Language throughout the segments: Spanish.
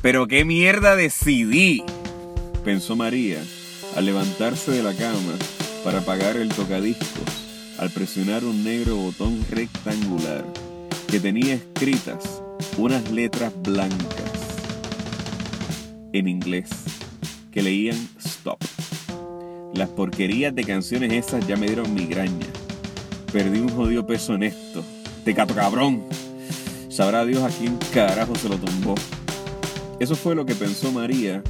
Pero qué mierda decidí, pensó María al levantarse de la cama para apagar el tocadiscos al presionar un negro botón rectangular que tenía escritas unas letras blancas en inglés que leían stop. Las porquerías de canciones esas ya me dieron migraña. Perdí un jodido peso en esto. Te cabrón. Sabrá Dios a quién carajo se lo tumbó. Eso fue lo que pensó María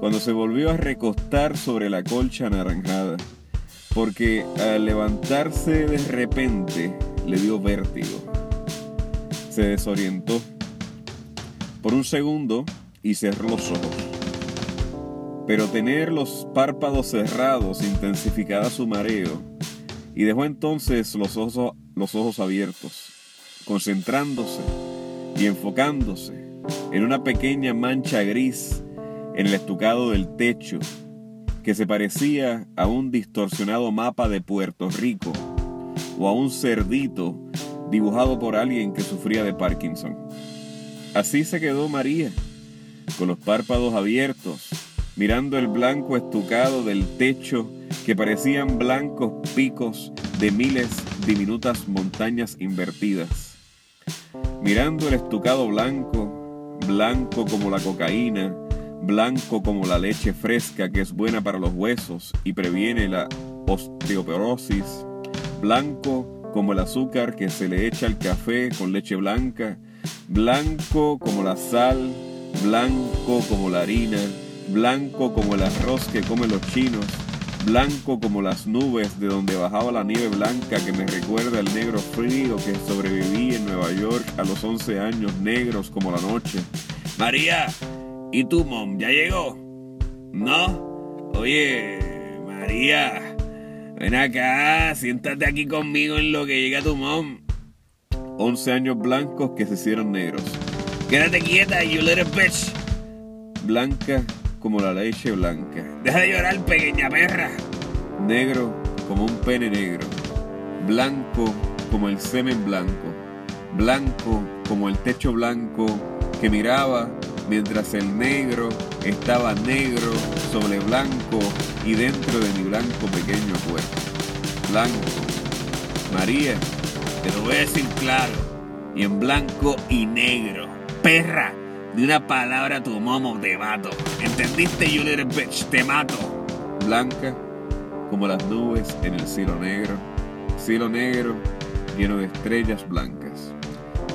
cuando se volvió a recostar sobre la colcha anaranjada, porque al levantarse de repente le dio vértigo. Se desorientó por un segundo y cerró los ojos. Pero tener los párpados cerrados intensificaba su mareo y dejó entonces los ojos, los ojos abiertos, concentrándose y enfocándose en una pequeña mancha gris en el estucado del techo, que se parecía a un distorsionado mapa de Puerto Rico o a un cerdito dibujado por alguien que sufría de Parkinson. Así se quedó María, con los párpados abiertos, mirando el blanco estucado del techo que parecían blancos picos de miles diminutas montañas invertidas. Mirando el estucado blanco, blanco como la cocaína, blanco como la leche fresca que es buena para los huesos y previene la osteoporosis, blanco como el azúcar que se le echa al café con leche blanca, blanco como la sal, blanco como la harina, blanco como el arroz que comen los chinos, blanco como las nubes de donde bajaba la nieve blanca que me recuerda el negro frío que sobreviví en Nueva York a los 11 años negros como la noche. María, ¿Y tu mom ya llegó? ¿No? Oye, María, ven acá, siéntate aquí conmigo en lo que llega tu mom. 11 años blancos que se hicieron negros. Quédate quieta, you little bitch. Blanca como la leche blanca. Deja de llorar, pequeña perra. Negro como un pene negro. Blanco como el semen blanco. Blanco como el techo blanco que miraba mientras el negro estaba negro sobre blanco y dentro de mi blanco pequeño cuerpo. Blanco. María, te lo voy a decir claro, y en blanco y negro. Perra, de una palabra a tu momo te mato. ¿Entendiste, you little bitch? Te mato. Blanca como las nubes en el cielo negro. Cielo negro lleno de estrellas blancas.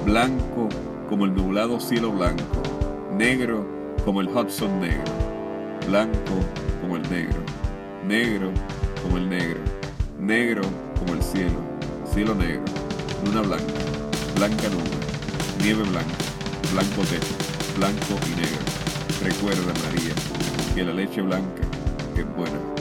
Blanco como el nublado cielo blanco negro como el Hudson negro, blanco como el negro, negro como el negro, negro como el cielo, cielo negro, luna blanca, blanca nube, nieve blanca, blanco techo, blanco y negro. Recuerda, María, que la leche blanca es buena.